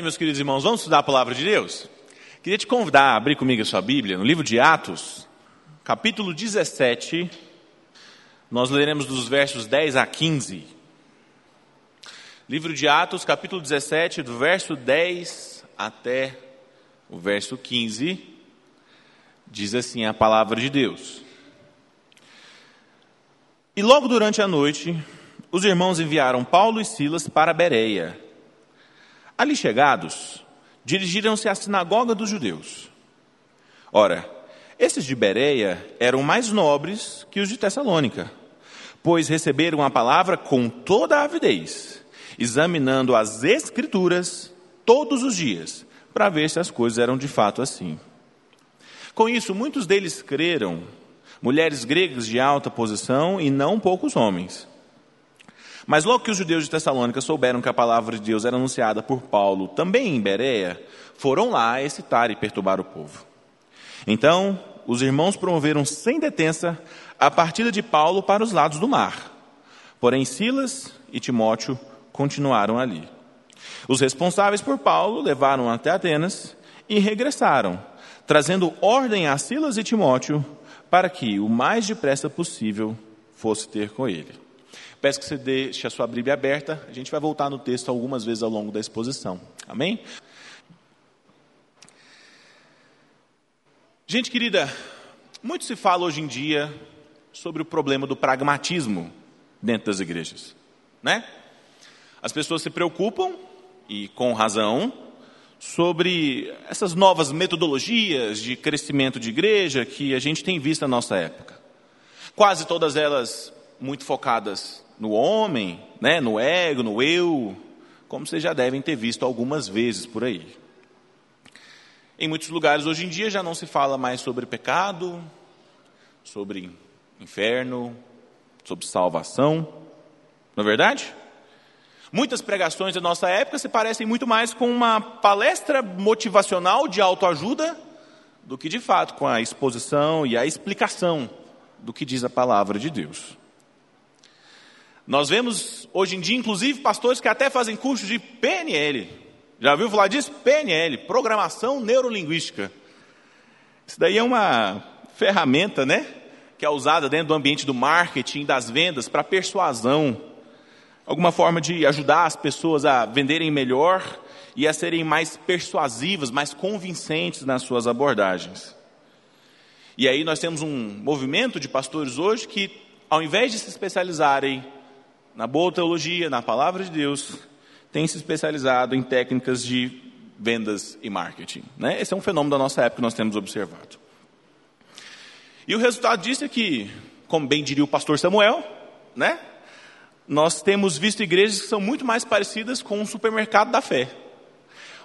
Meus queridos irmãos, vamos estudar a palavra de Deus? Queria te convidar a abrir comigo a sua Bíblia no livro de Atos, capítulo 17. Nós leremos dos versos 10 a 15. Livro de Atos, capítulo 17, do verso 10 até o verso 15. Diz assim a palavra de Deus. E logo durante a noite, os irmãos enviaram Paulo e Silas para Bereia Ali chegados, dirigiram-se à sinagoga dos judeus. Ora, esses de Bereia eram mais nobres que os de Tessalônica, pois receberam a palavra com toda a avidez, examinando as Escrituras todos os dias, para ver se as coisas eram de fato assim. Com isso, muitos deles creram, mulheres gregas de alta posição e não poucos homens. Mas logo que os judeus de Tessalônica souberam que a palavra de Deus era anunciada por Paulo também em Bereia, foram lá excitar e perturbar o povo. Então, os irmãos promoveram sem detença a partida de Paulo para os lados do mar. Porém, Silas e Timóteo continuaram ali. Os responsáveis por Paulo levaram até Atenas e regressaram, trazendo ordem a Silas e Timóteo para que, o mais depressa possível, fosse ter com ele. Peço que você deixe a sua Bíblia aberta. A gente vai voltar no texto algumas vezes ao longo da exposição. Amém? Gente querida, muito se fala hoje em dia sobre o problema do pragmatismo dentro das igrejas, né? As pessoas se preocupam, e com razão, sobre essas novas metodologias de crescimento de igreja que a gente tem visto na nossa época. Quase todas elas muito focadas no homem, né, no ego, no eu, como vocês já devem ter visto algumas vezes por aí. Em muitos lugares hoje em dia já não se fala mais sobre pecado, sobre inferno, sobre salvação, não é verdade? Muitas pregações da nossa época se parecem muito mais com uma palestra motivacional de autoajuda do que de fato com a exposição e a explicação do que diz a palavra de Deus. Nós vemos hoje em dia, inclusive, pastores que até fazem curso de PNL. Já ouviu falar disso? PNL, Programação Neurolinguística. Isso daí é uma ferramenta, né? Que é usada dentro do ambiente do marketing, das vendas, para persuasão. Alguma forma de ajudar as pessoas a venderem melhor e a serem mais persuasivas, mais convincentes nas suas abordagens. E aí nós temos um movimento de pastores hoje que, ao invés de se especializarem na boa teologia, na palavra de Deus, tem se especializado em técnicas de vendas e marketing. Né? Esse é um fenômeno da nossa época que nós temos observado. E o resultado disso é que, como bem diria o pastor Samuel, né? nós temos visto igrejas que são muito mais parecidas com um supermercado da fé,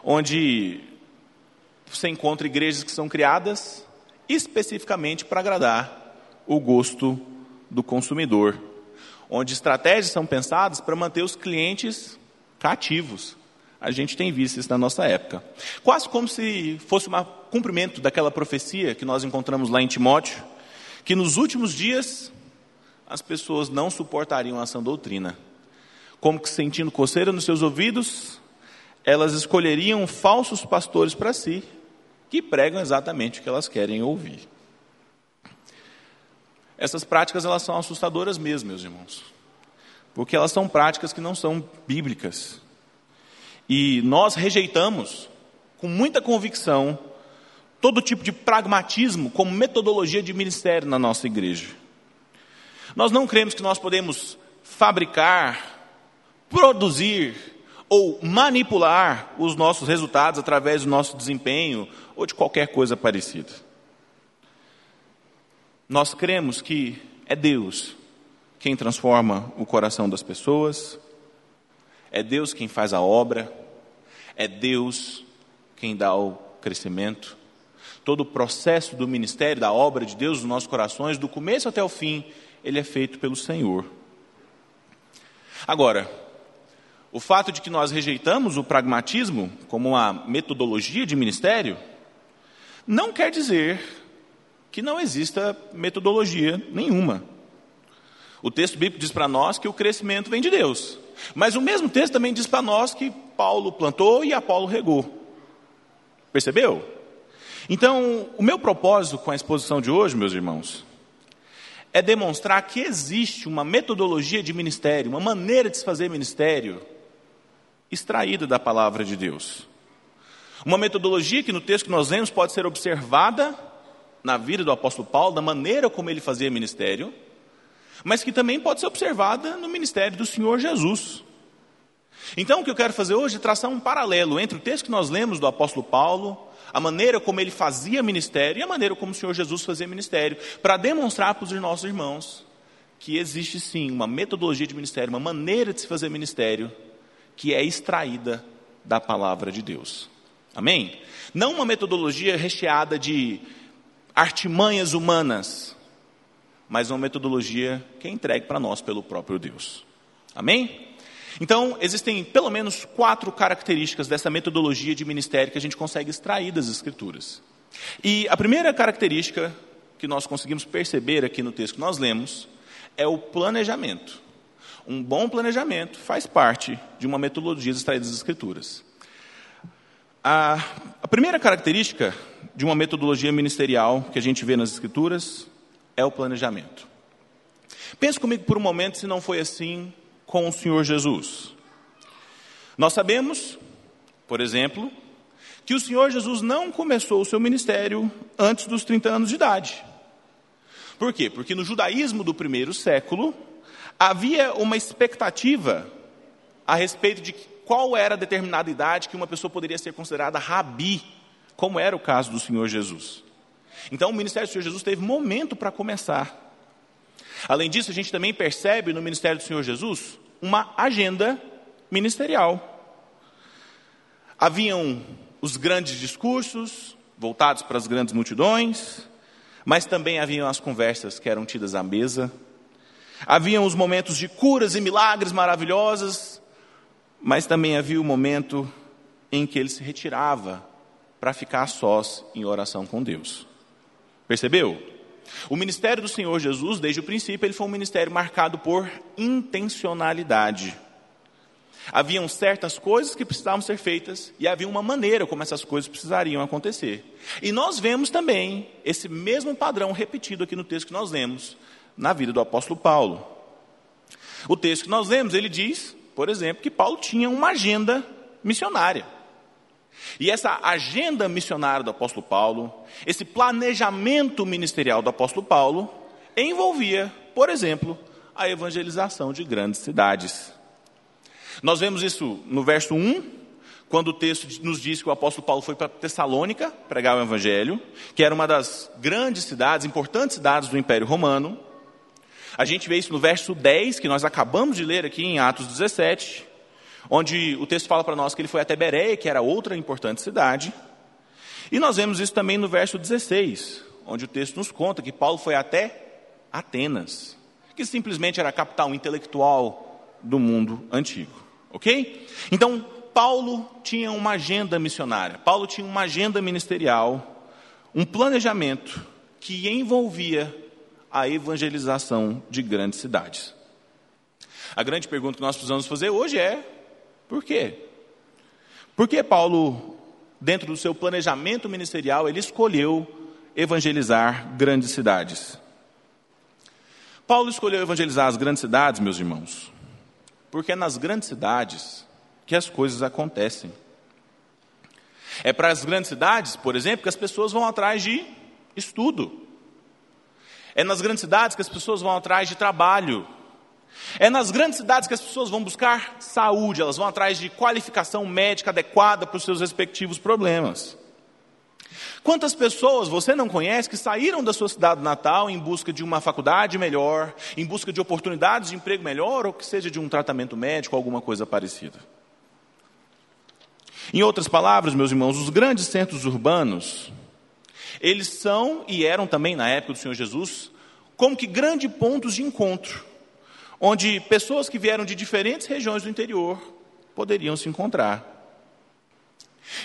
onde você encontra igrejas que são criadas especificamente para agradar o gosto do consumidor onde estratégias são pensadas para manter os clientes cativos. A gente tem visto isso na nossa época. Quase como se fosse um cumprimento daquela profecia que nós encontramos lá em Timóteo, que nos últimos dias as pessoas não suportariam a sã doutrina. Como que sentindo coceira nos seus ouvidos, elas escolheriam falsos pastores para si, que pregam exatamente o que elas querem ouvir. Essas práticas elas são assustadoras mesmo, meus irmãos. Porque elas são práticas que não são bíblicas. E nós rejeitamos com muita convicção todo tipo de pragmatismo como metodologia de ministério na nossa igreja. Nós não cremos que nós podemos fabricar, produzir ou manipular os nossos resultados através do nosso desempenho ou de qualquer coisa parecida. Nós cremos que é Deus quem transforma o coração das pessoas, é Deus quem faz a obra, é Deus quem dá o crescimento. Todo o processo do ministério, da obra de Deus nos nossos corações, do começo até o fim, ele é feito pelo Senhor. Agora, o fato de que nós rejeitamos o pragmatismo como uma metodologia de ministério, não quer dizer que não exista metodologia nenhuma. O texto bíblico diz para nós que o crescimento vem de Deus. Mas o mesmo texto também diz para nós que Paulo plantou e Apolo regou. Percebeu? Então, o meu propósito com a exposição de hoje, meus irmãos, é demonstrar que existe uma metodologia de ministério, uma maneira de se fazer ministério extraída da palavra de Deus. Uma metodologia que no texto que nós lemos pode ser observada na vida do apóstolo Paulo, da maneira como ele fazia ministério, mas que também pode ser observada no ministério do Senhor Jesus. Então, o que eu quero fazer hoje é traçar um paralelo entre o texto que nós lemos do apóstolo Paulo, a maneira como ele fazia ministério e a maneira como o Senhor Jesus fazia ministério, para demonstrar para os nossos irmãos que existe sim uma metodologia de ministério, uma maneira de se fazer ministério que é extraída da palavra de Deus. Amém? Não uma metodologia recheada de artimanhas humanas, mas uma metodologia que é entregue para nós pelo próprio Deus. Amém? Então, existem pelo menos quatro características dessa metodologia de ministério que a gente consegue extrair das Escrituras. E a primeira característica que nós conseguimos perceber aqui no texto que nós lemos é o planejamento. Um bom planejamento faz parte de uma metodologia extraída das Escrituras. A, a primeira característica de uma metodologia ministerial que a gente vê nas Escrituras é o planejamento. Pense comigo por um momento se não foi assim com o Senhor Jesus. Nós sabemos, por exemplo, que o Senhor Jesus não começou o seu ministério antes dos 30 anos de idade. Por quê? Porque no judaísmo do primeiro século havia uma expectativa a respeito de qual era a determinada idade que uma pessoa poderia ser considerada rabi, como era o caso do Senhor Jesus. Então, o ministério do Senhor Jesus teve momento para começar. Além disso, a gente também percebe no ministério do Senhor Jesus uma agenda ministerial. Haviam os grandes discursos voltados para as grandes multidões, mas também haviam as conversas que eram tidas à mesa. Haviam os momentos de curas e milagres maravilhosos, mas também havia o momento em que ele se retirava para ficar sós em oração com Deus. Percebeu? O ministério do Senhor Jesus, desde o princípio, ele foi um ministério marcado por intencionalidade. Haviam certas coisas que precisavam ser feitas e havia uma maneira como essas coisas precisariam acontecer. E nós vemos também esse mesmo padrão repetido aqui no texto que nós lemos, na vida do apóstolo Paulo. O texto que nós lemos, ele diz, por exemplo, que Paulo tinha uma agenda missionária. E essa agenda missionária do apóstolo Paulo, esse planejamento ministerial do apóstolo Paulo, envolvia, por exemplo, a evangelização de grandes cidades. Nós vemos isso no verso 1, quando o texto nos diz que o apóstolo Paulo foi para Tessalônica pregar o evangelho, que era uma das grandes cidades, importantes cidades do Império Romano. A gente vê isso no verso 10, que nós acabamos de ler aqui em Atos 17, onde o texto fala para nós que ele foi até Bereia, que era outra importante cidade. E nós vemos isso também no verso 16, onde o texto nos conta que Paulo foi até Atenas, que simplesmente era a capital intelectual do mundo antigo. Ok? Então, Paulo tinha uma agenda missionária, Paulo tinha uma agenda ministerial, um planejamento que envolvia a evangelização de grandes cidades. A grande pergunta que nós precisamos fazer hoje é: por quê? Por que Paulo, dentro do seu planejamento ministerial, ele escolheu evangelizar grandes cidades? Paulo escolheu evangelizar as grandes cidades, meus irmãos, porque é nas grandes cidades que as coisas acontecem. É para as grandes cidades, por exemplo, que as pessoas vão atrás de estudo. É nas grandes cidades que as pessoas vão atrás de trabalho. É nas grandes cidades que as pessoas vão buscar saúde, elas vão atrás de qualificação médica adequada para os seus respectivos problemas. Quantas pessoas você não conhece que saíram da sua cidade natal em busca de uma faculdade melhor, em busca de oportunidades de emprego melhor, ou que seja de um tratamento médico, alguma coisa parecida? Em outras palavras, meus irmãos, os grandes centros urbanos, eles são e eram também na época do Senhor Jesus, como que grandes pontos de encontro onde pessoas que vieram de diferentes regiões do interior poderiam se encontrar.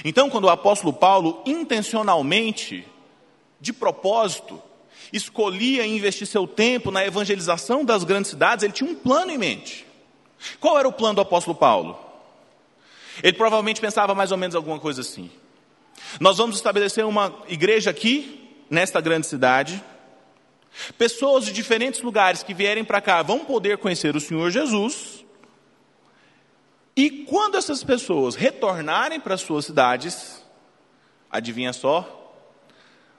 Então, quando o apóstolo Paulo intencionalmente, de propósito, escolhia investir seu tempo na evangelização das grandes cidades, ele tinha um plano em mente. Qual era o plano do apóstolo Paulo? Ele provavelmente pensava mais ou menos alguma coisa assim. Nós vamos estabelecer uma igreja aqui, nesta grande cidade. Pessoas de diferentes lugares que vierem para cá vão poder conhecer o Senhor Jesus. E quando essas pessoas retornarem para suas cidades, adivinha só?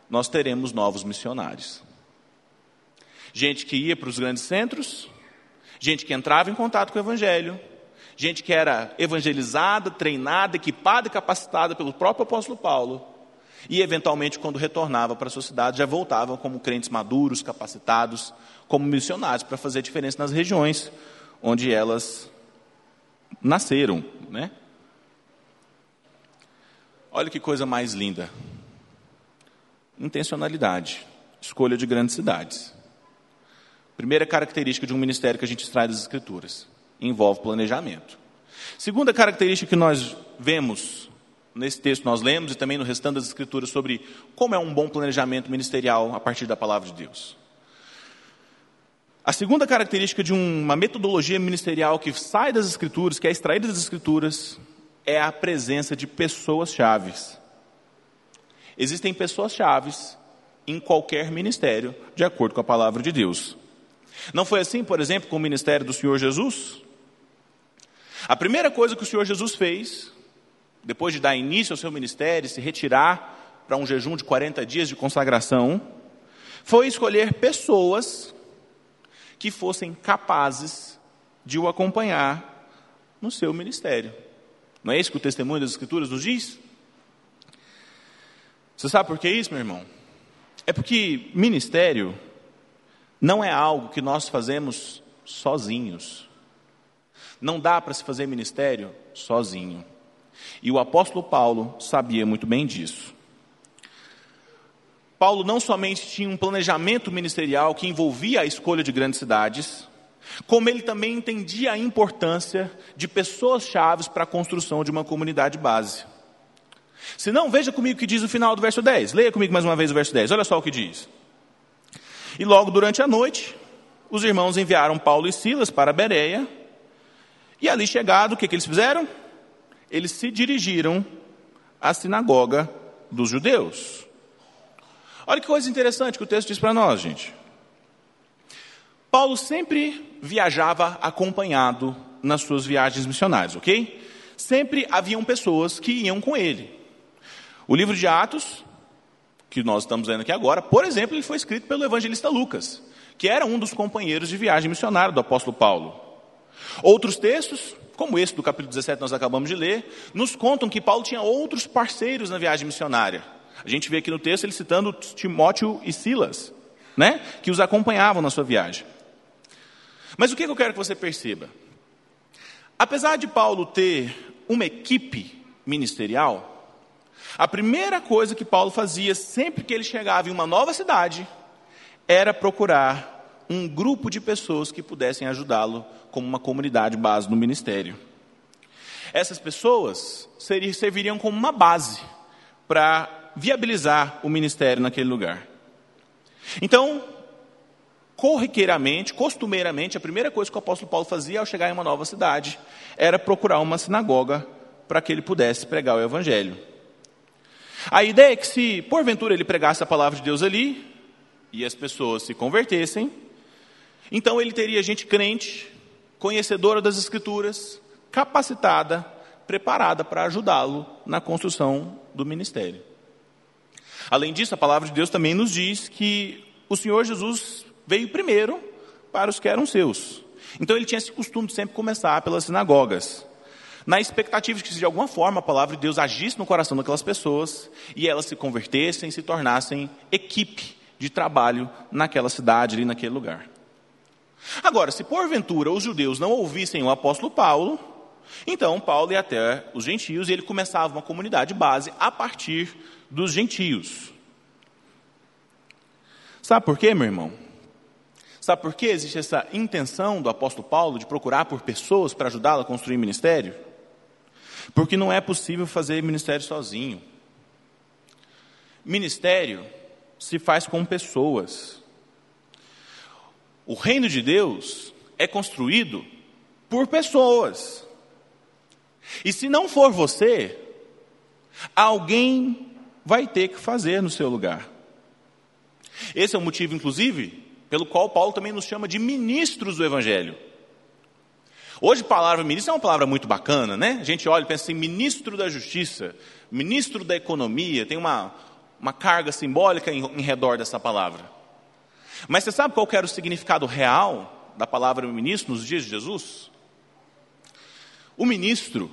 Nós teremos novos missionários. Gente que ia para os grandes centros, gente que entrava em contato com o Evangelho, gente que era evangelizada, treinada, equipada e capacitada pelo próprio apóstolo Paulo, e eventualmente, quando retornava para a sua cidade, já voltavam como crentes maduros, capacitados, como missionários, para fazer diferença nas regiões onde elas nasceram, né? Olha que coisa mais linda. Intencionalidade, escolha de grandes cidades. Primeira característica de um ministério que a gente extrai das Escrituras: envolve planejamento. Segunda característica que nós vemos nesse texto nós lemos e também no restante das Escrituras sobre como é um bom planejamento ministerial a partir da palavra de Deus. A segunda característica de uma metodologia ministerial que sai das Escrituras, que é extraída das Escrituras, é a presença de pessoas chaves. Existem pessoas chaves em qualquer ministério, de acordo com a palavra de Deus. Não foi assim, por exemplo, com o ministério do Senhor Jesus? A primeira coisa que o Senhor Jesus fez, depois de dar início ao seu ministério, se retirar para um jejum de 40 dias de consagração, foi escolher pessoas que fossem capazes de o acompanhar no seu ministério. Não é isso que o testemunho das Escrituras nos diz? Você sabe por que isso, meu irmão? É porque ministério não é algo que nós fazemos sozinhos. Não dá para se fazer ministério sozinho. E o apóstolo Paulo sabia muito bem disso. Paulo não somente tinha um planejamento ministerial que envolvia a escolha de grandes cidades, como ele também entendia a importância de pessoas chaves para a construção de uma comunidade base. Se não, veja comigo o que diz o final do verso 10. Leia comigo mais uma vez o verso 10. Olha só o que diz. E logo durante a noite, os irmãos enviaram Paulo e Silas para Bereia. E ali chegado, o que, que eles fizeram? Eles se dirigiram à sinagoga dos judeus. Olha que coisa interessante que o texto diz para nós, gente. Paulo sempre viajava acompanhado nas suas viagens missionárias, ok? Sempre haviam pessoas que iam com ele. O livro de Atos, que nós estamos vendo aqui agora, por exemplo, ele foi escrito pelo evangelista Lucas, que era um dos companheiros de viagem missionária do apóstolo Paulo. Outros textos, como esse do capítulo 17 nós acabamos de ler, nos contam que Paulo tinha outros parceiros na viagem missionária. A gente vê aqui no texto ele citando Timóteo e Silas, né, que os acompanhavam na sua viagem. Mas o que eu quero que você perceba? Apesar de Paulo ter uma equipe ministerial, a primeira coisa que Paulo fazia sempre que ele chegava em uma nova cidade era procurar um grupo de pessoas que pudessem ajudá-lo como uma comunidade base no ministério. Essas pessoas serviriam como uma base para viabilizar o ministério naquele lugar. Então, corriqueiramente, costumeiramente, a primeira coisa que o apóstolo Paulo fazia ao chegar em uma nova cidade era procurar uma sinagoga para que ele pudesse pregar o evangelho. A ideia é que se porventura ele pregasse a palavra de Deus ali e as pessoas se convertessem, então ele teria gente crente, conhecedora das escrituras, capacitada, preparada para ajudá-lo na construção do ministério. Além disso, a palavra de Deus também nos diz que o Senhor Jesus veio primeiro para os que eram seus. Então ele tinha esse costume de sempre começar pelas sinagogas, na expectativa de que de alguma forma a palavra de Deus agisse no coração daquelas pessoas e elas se convertessem, se tornassem equipe de trabalho naquela cidade, ali naquele lugar. Agora, se porventura os judeus não ouvissem o apóstolo Paulo, então Paulo ia até os gentios e ele começava uma comunidade base a partir dos gentios. Sabe por quê, meu irmão? Sabe por que existe essa intenção do apóstolo Paulo de procurar por pessoas para ajudá-lo a construir ministério? Porque não é possível fazer ministério sozinho. Ministério se faz com pessoas. O reino de Deus é construído por pessoas. E se não for você, alguém vai ter que fazer no seu lugar. Esse é o motivo, inclusive, pelo qual Paulo também nos chama de ministros do Evangelho. Hoje, palavra ministro é uma palavra muito bacana, né? A gente olha e pensa assim: ministro da Justiça, ministro da Economia, tem uma, uma carga simbólica em, em redor dessa palavra. Mas você sabe qual era o significado real da palavra ministro nos dias de Jesus? O ministro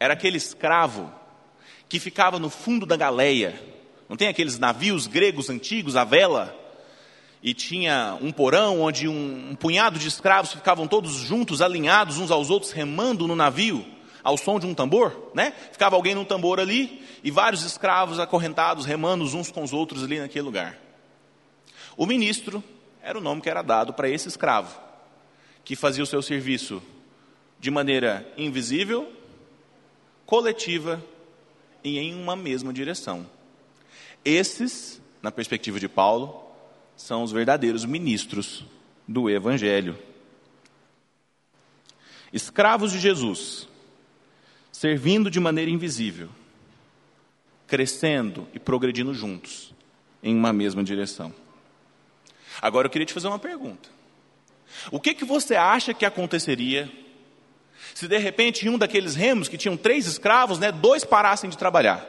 era aquele escravo que ficava no fundo da galeia. Não tem aqueles navios gregos antigos, a vela? E tinha um porão onde um, um punhado de escravos ficavam todos juntos, alinhados uns aos outros, remando no navio, ao som de um tambor, né? Ficava alguém num tambor ali e vários escravos acorrentados, remando uns com os outros ali naquele lugar. O ministro era o nome que era dado para esse escravo, que fazia o seu serviço de maneira invisível, coletiva e em uma mesma direção. Esses, na perspectiva de Paulo, são os verdadeiros ministros do Evangelho. Escravos de Jesus, servindo de maneira invisível, crescendo e progredindo juntos em uma mesma direção. Agora eu queria te fazer uma pergunta. O que, que você acha que aconteceria se de repente em um daqueles remos que tinham três escravos, né, dois parassem de trabalhar.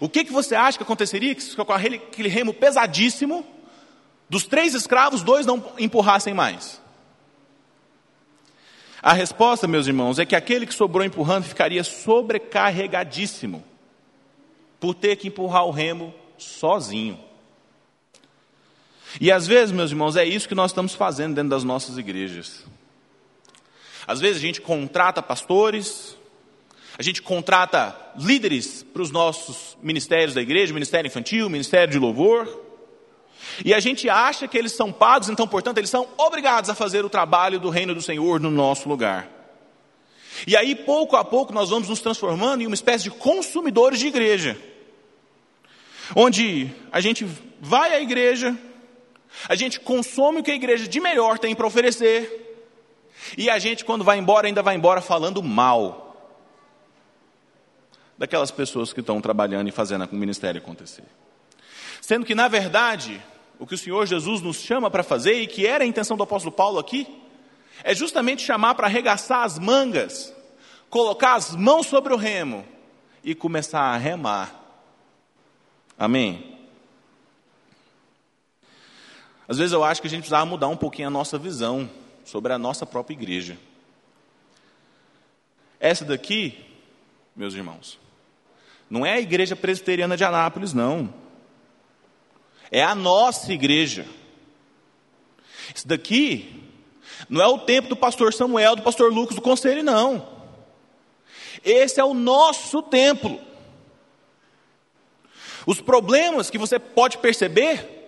O que, que você acha que aconteceria se com aquele remo pesadíssimo, dos três escravos, dois não empurrassem mais? A resposta, meus irmãos, é que aquele que sobrou empurrando ficaria sobrecarregadíssimo por ter que empurrar o remo sozinho. E às vezes, meus irmãos, é isso que nós estamos fazendo dentro das nossas igrejas. Às vezes a gente contrata pastores, a gente contrata líderes para os nossos ministérios da igreja, ministério infantil, ministério de louvor, e a gente acha que eles são pagos, então, portanto, eles são obrigados a fazer o trabalho do reino do Senhor no nosso lugar. E aí, pouco a pouco, nós vamos nos transformando em uma espécie de consumidores de igreja, onde a gente vai à igreja, a gente consome o que a igreja de melhor tem para oferecer, e a gente, quando vai embora, ainda vai embora falando mal daquelas pessoas que estão trabalhando e fazendo o ministério acontecer. Sendo que, na verdade, o que o Senhor Jesus nos chama para fazer, e que era a intenção do apóstolo Paulo aqui, é justamente chamar para arregaçar as mangas, colocar as mãos sobre o remo e começar a remar. Amém? Às vezes eu acho que a gente precisava mudar um pouquinho a nossa visão sobre a nossa própria igreja. Essa daqui, meus irmãos, não é a igreja presbiteriana de Anápolis, não. É a nossa igreja. Isso daqui não é o tempo do pastor Samuel, do pastor Lucas, do conselho, não. Esse é o nosso templo. Os problemas que você pode perceber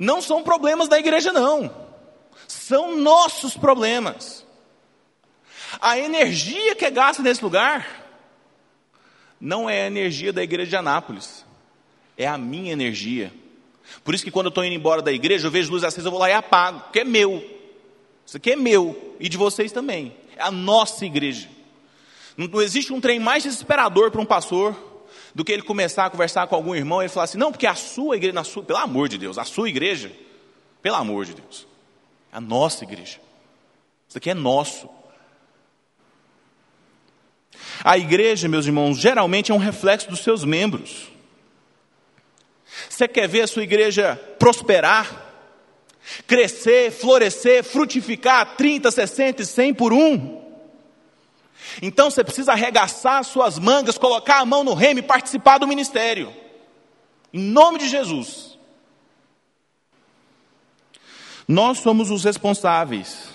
não são problemas da igreja, não são nossos problemas. A energia que é gasta nesse lugar não é a energia da igreja de Anápolis, é a minha energia. Por isso que quando eu estou indo embora da igreja, eu vejo luz acesa, eu vou lá e apago, porque é meu. Isso aqui é meu e de vocês também. É a nossa igreja. Não existe um trem mais desesperador para um pastor do que ele começar a conversar com algum irmão e ele falar assim: não, porque a sua igreja, na sua, pelo amor de Deus, a sua igreja, pelo amor de Deus. A nossa igreja. Isso aqui é nosso. A igreja, meus irmãos, geralmente é um reflexo dos seus membros. Você quer ver a sua igreja prosperar, crescer, florescer, frutificar 30, 60 e 100 por um? Então você precisa arregaçar suas mangas, colocar a mão no remo e participar do ministério. Em nome de Jesus. Nós somos os responsáveis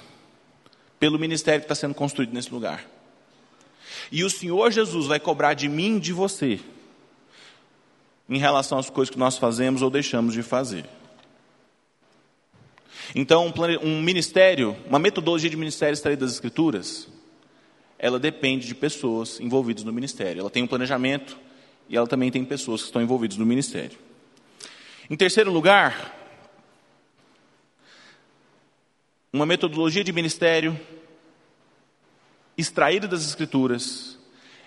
pelo ministério que está sendo construído nesse lugar. E o Senhor Jesus vai cobrar de mim e de você em relação às coisas que nós fazemos ou deixamos de fazer. Então, um ministério, uma metodologia de ministério extraída das Escrituras, ela depende de pessoas envolvidas no ministério. Ela tem um planejamento e ela também tem pessoas que estão envolvidas no ministério. Em terceiro lugar, uma metodologia de ministério extraída das Escrituras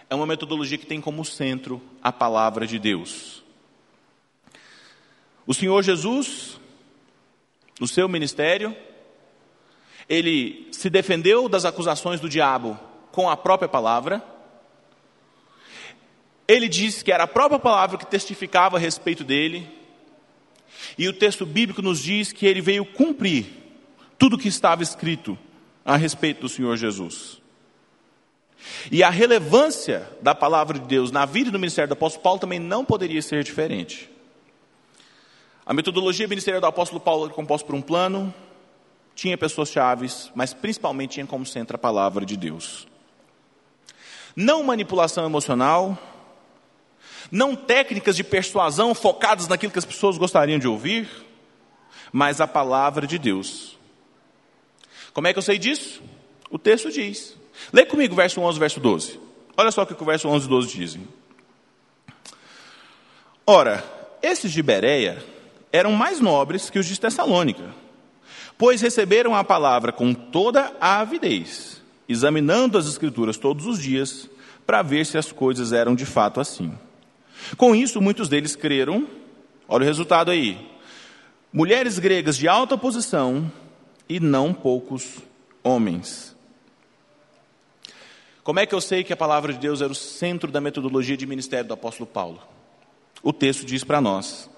é uma metodologia que tem como centro a palavra de Deus. O Senhor Jesus, no seu ministério, ele se defendeu das acusações do diabo com a própria palavra. Ele disse que era a própria palavra que testificava a respeito dele. E o texto bíblico nos diz que ele veio cumprir tudo o que estava escrito a respeito do Senhor Jesus. E a relevância da palavra de Deus na vida e no ministério do apóstolo Paulo também não poderia ser diferente. A metodologia ministerial do apóstolo Paulo era composta por um plano, tinha pessoas chaves, mas principalmente tinha como centro a palavra de Deus. Não manipulação emocional, não técnicas de persuasão focadas naquilo que as pessoas gostariam de ouvir, mas a palavra de Deus. Como é que eu sei disso? O texto diz. Lê comigo verso 11 verso 12. Olha só o que o verso 11 e 12 dizem. Ora, esses de Bereia eram mais nobres que os de Tessalônica, pois receberam a palavra com toda a avidez, examinando as Escrituras todos os dias, para ver se as coisas eram de fato assim. Com isso, muitos deles creram. Olha o resultado aí: mulheres gregas de alta posição e não poucos homens. Como é que eu sei que a palavra de Deus era o centro da metodologia de ministério do apóstolo Paulo? O texto diz para nós.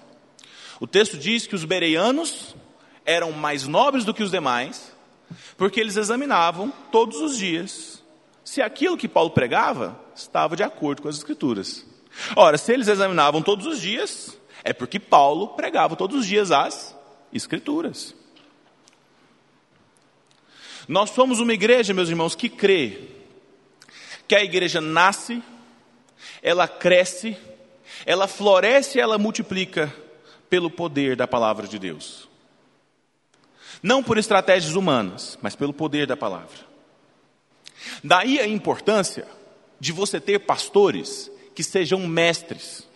O texto diz que os bereanos eram mais nobres do que os demais, porque eles examinavam todos os dias se aquilo que Paulo pregava estava de acordo com as Escrituras. Ora, se eles examinavam todos os dias, é porque Paulo pregava todos os dias as Escrituras. Nós somos uma igreja, meus irmãos, que crê que a igreja nasce, ela cresce, ela floresce e ela multiplica pelo poder da palavra de Deus. Não por estratégias humanas, mas pelo poder da palavra. Daí a importância de você ter pastores que sejam mestres.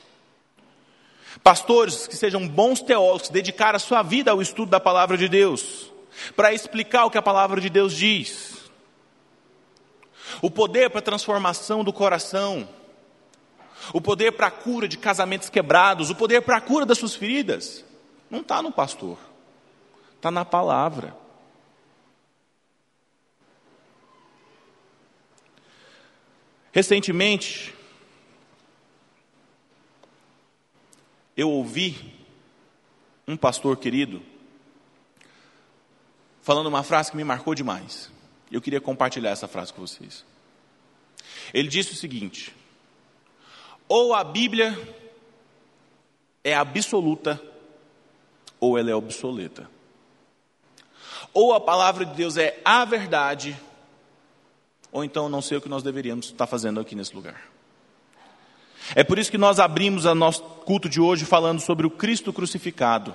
Pastores que sejam bons teólogos, dedicar a sua vida ao estudo da palavra de Deus, para explicar o que a palavra de Deus diz. O poder para a transformação do coração, o poder para a cura de casamentos quebrados, o poder para a cura das suas feridas, não está no pastor, está na palavra. Recentemente, eu ouvi um pastor querido falando uma frase que me marcou demais. Eu queria compartilhar essa frase com vocês. Ele disse o seguinte: ou a Bíblia é absoluta, ou ela é obsoleta. Ou a palavra de Deus é a verdade, ou então não sei o que nós deveríamos estar fazendo aqui nesse lugar. É por isso que nós abrimos o nosso culto de hoje falando sobre o Cristo crucificado.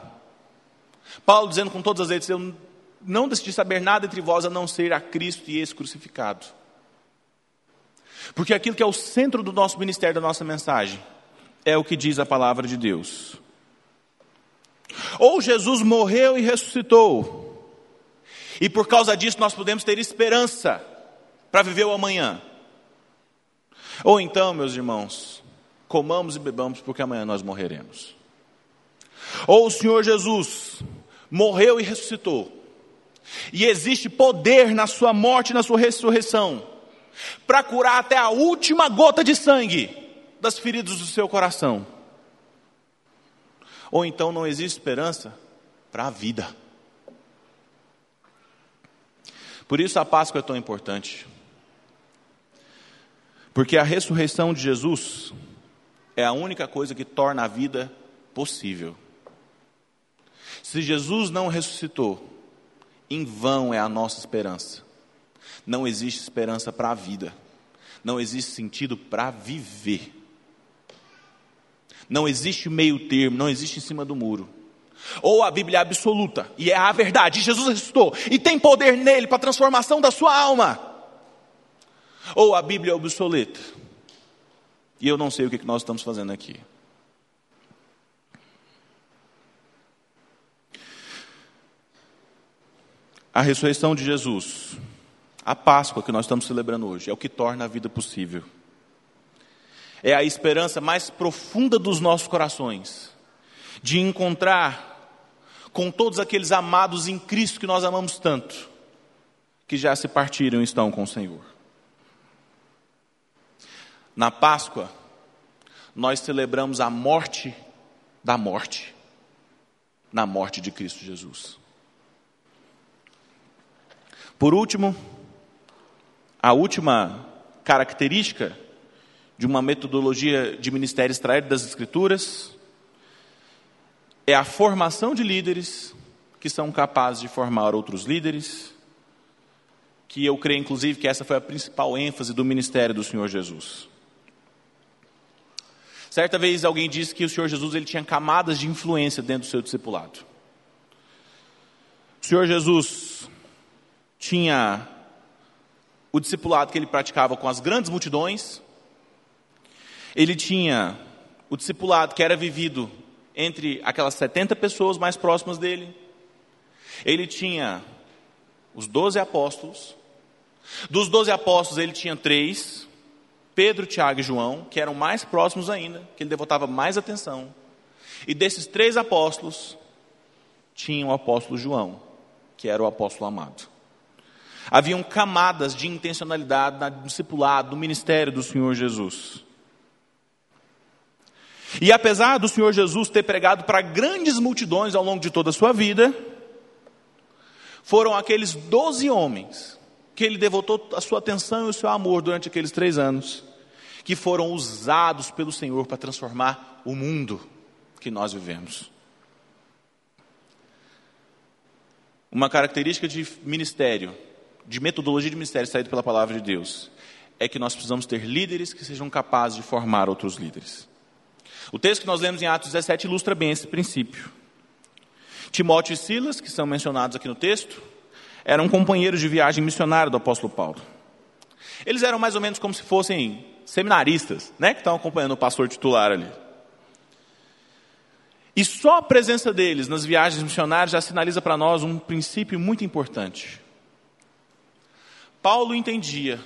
Paulo dizendo com todas as letras: Eu não decidi saber nada entre vós a não ser a Cristo e esse crucificado. Porque aquilo que é o centro do nosso ministério, da nossa mensagem, é o que diz a palavra de Deus. Ou Jesus morreu e ressuscitou, e por causa disso nós podemos ter esperança para viver o amanhã. Ou então, meus irmãos, comamos e bebamos porque amanhã nós morreremos. Ou o Senhor Jesus morreu e ressuscitou, e existe poder na sua morte e na sua ressurreição para curar até a última gota de sangue das feridas do seu coração. Ou então não existe esperança para a vida. Por isso a Páscoa é tão importante. Porque a ressurreição de Jesus é a única coisa que torna a vida possível. Se Jesus não ressuscitou, em vão é a nossa esperança. Não existe esperança para a vida. Não existe sentido para viver. Não existe meio termo, não existe em cima do muro. Ou a Bíblia é absoluta e é a verdade. Jesus ressuscitou e tem poder nele para a transformação da sua alma. Ou a Bíblia é obsoleta. E eu não sei o que nós estamos fazendo aqui. A ressurreição de Jesus, a Páscoa que nós estamos celebrando hoje, é o que torna a vida possível. É a esperança mais profunda dos nossos corações de encontrar com todos aqueles amados em Cristo que nós amamos tanto, que já se partiram e estão com o Senhor. Na Páscoa, nós celebramos a morte da morte, na morte de Cristo Jesus. Por último, a última característica de uma metodologia de ministério extraído das Escrituras é a formação de líderes que são capazes de formar outros líderes, que eu creio, inclusive, que essa foi a principal ênfase do ministério do Senhor Jesus. Certa vez alguém disse que o Senhor Jesus ele tinha camadas de influência dentro do seu discipulado. O Senhor Jesus tinha o discipulado que ele praticava com as grandes multidões, ele tinha o discipulado que era vivido entre aquelas 70 pessoas mais próximas dele. Ele tinha os doze apóstolos. Dos doze apóstolos, ele tinha três: Pedro, Tiago e João, que eram mais próximos ainda, que ele devotava mais atenção. E desses três apóstolos, tinha o apóstolo João, que era o apóstolo amado. Haviam camadas de intencionalidade no discipulado, no ministério do Senhor Jesus. E apesar do Senhor Jesus ter pregado para grandes multidões ao longo de toda a sua vida, foram aqueles doze homens que ele devotou a sua atenção e o seu amor durante aqueles três anos, que foram usados pelo Senhor para transformar o mundo que nós vivemos. Uma característica de ministério, de metodologia de ministério saído pela palavra de Deus, é que nós precisamos ter líderes que sejam capazes de formar outros líderes. O texto que nós lemos em Atos 17 ilustra bem esse princípio. Timóteo e Silas, que são mencionados aqui no texto, eram companheiros de viagem missionária do apóstolo Paulo. Eles eram mais ou menos como se fossem seminaristas, né, que estão acompanhando o pastor titular ali. E só a presença deles nas viagens missionárias já sinaliza para nós um princípio muito importante. Paulo entendia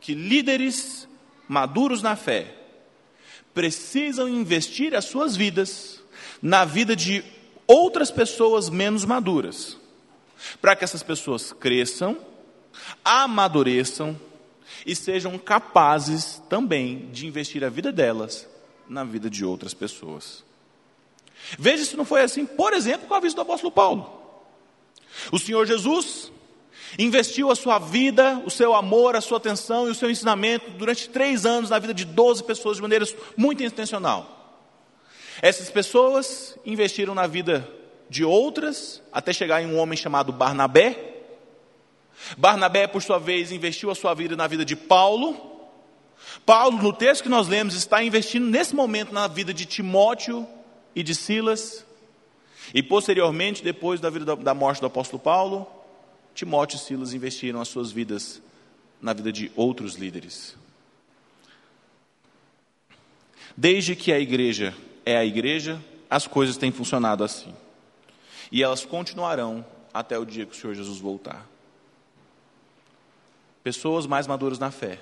que líderes maduros na fé precisam investir as suas vidas na vida de outras pessoas menos maduras, para que essas pessoas cresçam, amadureçam e sejam capazes também de investir a vida delas na vida de outras pessoas. Veja se não foi assim, por exemplo, com a vida do apóstolo Paulo. O Senhor Jesus investiu a sua vida, o seu amor, a sua atenção e o seu ensinamento durante três anos na vida de 12 pessoas de maneira muito intencional. Essas pessoas investiram na vida de outras, até chegar em um homem chamado Barnabé. Barnabé, por sua vez, investiu a sua vida na vida de Paulo. Paulo, no texto que nós lemos, está investindo nesse momento na vida de Timóteo e de Silas. E posteriormente, depois da vida da morte do apóstolo Paulo, Timóteo e Silas investiram as suas vidas na vida de outros líderes. Desde que a igreja é a igreja, as coisas têm funcionado assim. E elas continuarão até o dia que o Senhor Jesus voltar. Pessoas mais maduras na fé,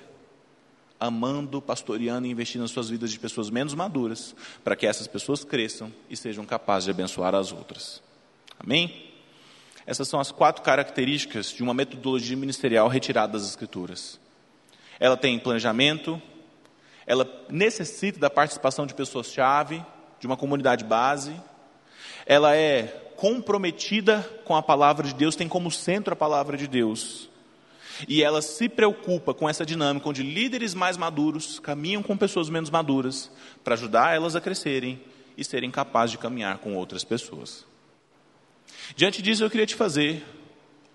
amando, pastoreando e investindo nas suas vidas de pessoas menos maduras, para que essas pessoas cresçam e sejam capazes de abençoar as outras. Amém? Essas são as quatro características de uma metodologia ministerial retirada das Escrituras. Ela tem planejamento, ela necessita da participação de pessoas-chave, de uma comunidade base, ela é comprometida com a palavra de Deus, tem como centro a palavra de Deus. E ela se preocupa com essa dinâmica onde líderes mais maduros caminham com pessoas menos maduras para ajudar elas a crescerem e serem capazes de caminhar com outras pessoas. Diante disso, eu queria te fazer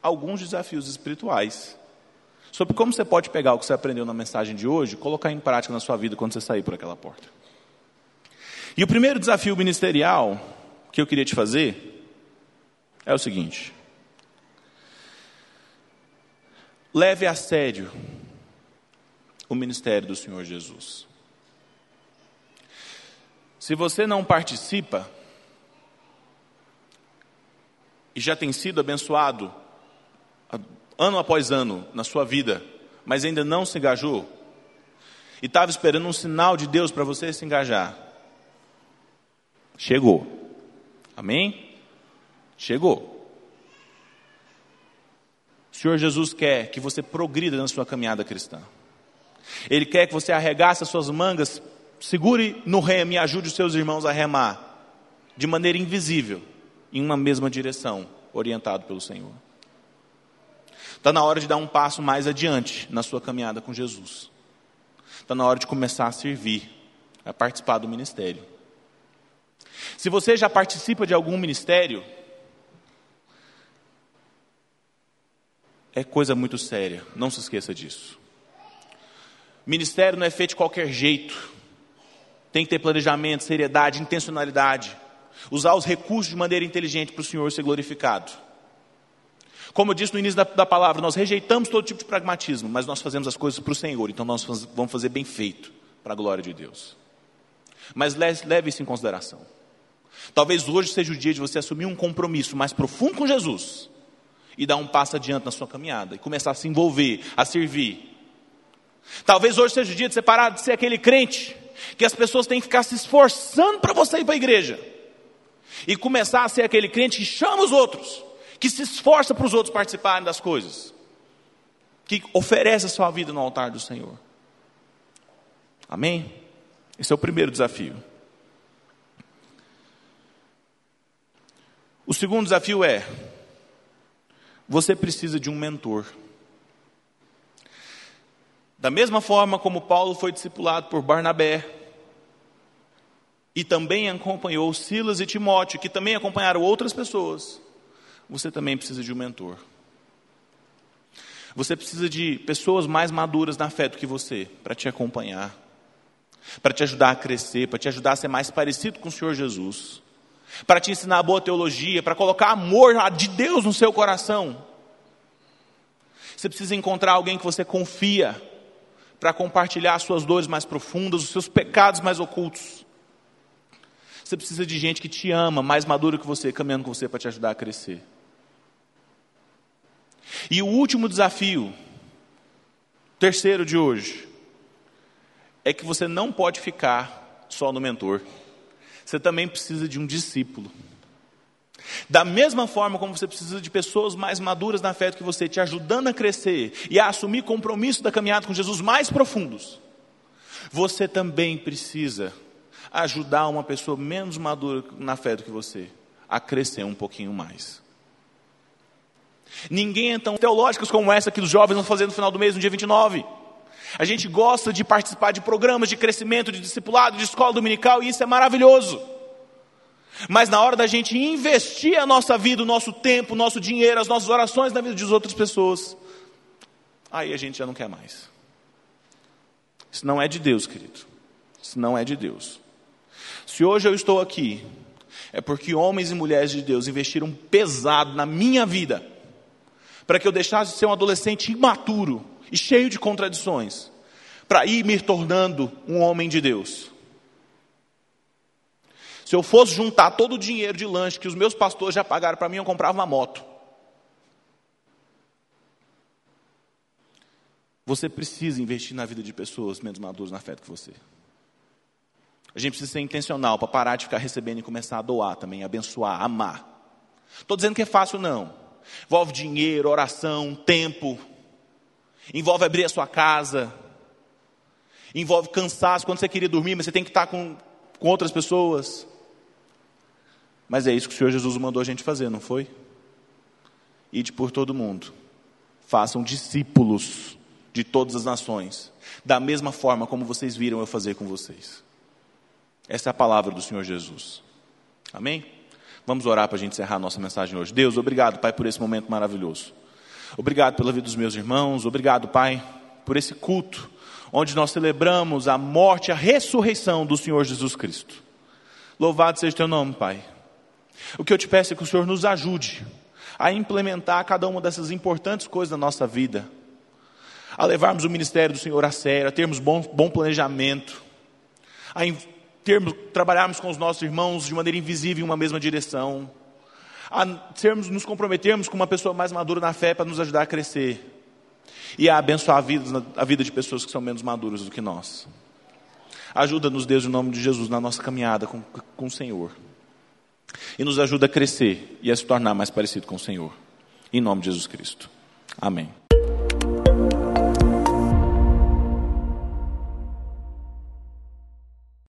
alguns desafios espirituais sobre como você pode pegar o que você aprendeu na mensagem de hoje e colocar em prática na sua vida quando você sair por aquela porta. E o primeiro desafio ministerial que eu queria te fazer é o seguinte: leve a sério o ministério do Senhor Jesus. Se você não participa, e já tem sido abençoado ano após ano na sua vida, mas ainda não se engajou, e estava esperando um sinal de Deus para você se engajar, chegou. Amém? Chegou. O Senhor Jesus quer que você progrida na sua caminhada cristã. Ele quer que você arregace as suas mangas, segure no remo e ajude os seus irmãos a remar de maneira invisível em uma mesma direção, orientado pelo Senhor. Está na hora de dar um passo mais adiante na sua caminhada com Jesus. Está na hora de começar a servir, a participar do ministério. Se você já participa de algum ministério, é coisa muito séria, não se esqueça disso. Ministério não é feito de qualquer jeito. Tem que ter planejamento, seriedade, intencionalidade. Usar os recursos de maneira inteligente para o Senhor ser glorificado. Como eu disse no início da, da, palavra, nós rejeitamos todo tipo de pragmatismo, mas nós fazemos as coisas para o Senhor, então nós faz, vamos fazer bem feito, para a glória de Deus. Mas leve, isso em consideração. Talvez hoje seja o dia de você assumir um compromisso mais profundo com Jesus e dar um passo adiante na sua caminhada e começar a se envolver, a servir. Talvez hoje seja o dia de você parar de ser aquele crente que as pessoas têm que ficar se esforçando para você ir para a igreja e começar a ser aquele crente que chama os outros, que se esforça para os outros participarem das coisas, que oferece a sua vida no altar do Senhor. Amém? Esse é o primeiro desafio. O segundo desafio é: você precisa de um mentor. Da mesma forma como Paulo foi discipulado por Barnabé, e também acompanhou Silas e Timóteo, que também acompanharam outras pessoas, você também precisa de um mentor. Você precisa de pessoas mais maduras na fé do que você, para te acompanhar, para te ajudar a crescer, para te ajudar a ser mais parecido com o Senhor Jesus, para te ensinar boa teologia, para colocar amor de Deus no seu coração. Você precisa encontrar alguém que você confia, para compartilhar as suas dores mais profundas, os seus pecados mais ocultos. Você precisa de gente que te ama, mais maduro que você, caminhando com você para te ajudar a crescer. E o último desafio, terceiro de hoje, é que você não pode ficar só no mentor. Você também precisa de um discípulo. Da mesma forma como você precisa de pessoas mais maduras na fé do que você, te ajudando a crescer e a assumir compromisso da caminhada com Jesus mais profundos, você também precisa ajudar uma pessoa menos madura na fé do que você a crescer um pouquinho mais. Ninguém é tão teológicas como essa que os jovens vão fazer no final do mês, no dia 29. A gente gosta de participar de programas de crescimento, de discipulado, de escola dominical, e isso é maravilhoso. Mas na hora da gente investir a nossa vida, o nosso tempo, o nosso dinheiro, as nossas orações na vida de outras pessoas, aí a gente já não quer mais. Isso não é de Deus, querido. Isso não é de Deus. Se hoje eu estou aqui, é porque homens e mulheres de Deus investiram pesado na minha vida, para que eu deixasse de ser um adolescente imaturo e cheio de contradições, para ir me tornando um homem de Deus. Se eu fosse juntar todo o dinheiro de lanche que os meus pastores já pagaram para mim, eu comprava uma moto. Você precisa investir na vida de pessoas menos maduras na fé do que você. A gente precisa ser intencional para parar de ficar recebendo e começar a doar também, abençoar, amar. Estou dizendo que é fácil, não. Envolve dinheiro, oração, tempo. Envolve abrir a sua casa. Envolve cansaço quando você queria dormir, mas você tem que estar com, com outras pessoas. Mas é isso que o Senhor Jesus mandou a gente fazer, não foi? Ide por todo mundo. Façam discípulos de todas as nações, da mesma forma como vocês viram eu fazer com vocês. Essa é a palavra do Senhor Jesus. Amém? Vamos orar para a gente encerrar a nossa mensagem hoje. Deus, obrigado, Pai, por esse momento maravilhoso. Obrigado pela vida dos meus irmãos. Obrigado, Pai, por esse culto, onde nós celebramos a morte e a ressurreição do Senhor Jesus Cristo. Louvado seja o teu nome, Pai. O que eu te peço é que o Senhor nos ajude a implementar cada uma dessas importantes coisas da nossa vida, a levarmos o ministério do Senhor a sério, a termos bom, bom planejamento, a termos, trabalharmos com os nossos irmãos de maneira invisível em uma mesma direção, a sermos, nos comprometermos com uma pessoa mais madura na fé para nos ajudar a crescer e a abençoar a vida, a vida de pessoas que são menos maduras do que nós. Ajuda-nos, Deus, em nome de Jesus, na nossa caminhada com, com o Senhor. E nos ajuda a crescer e a se tornar mais parecido com o Senhor. Em nome de Jesus Cristo. Amém.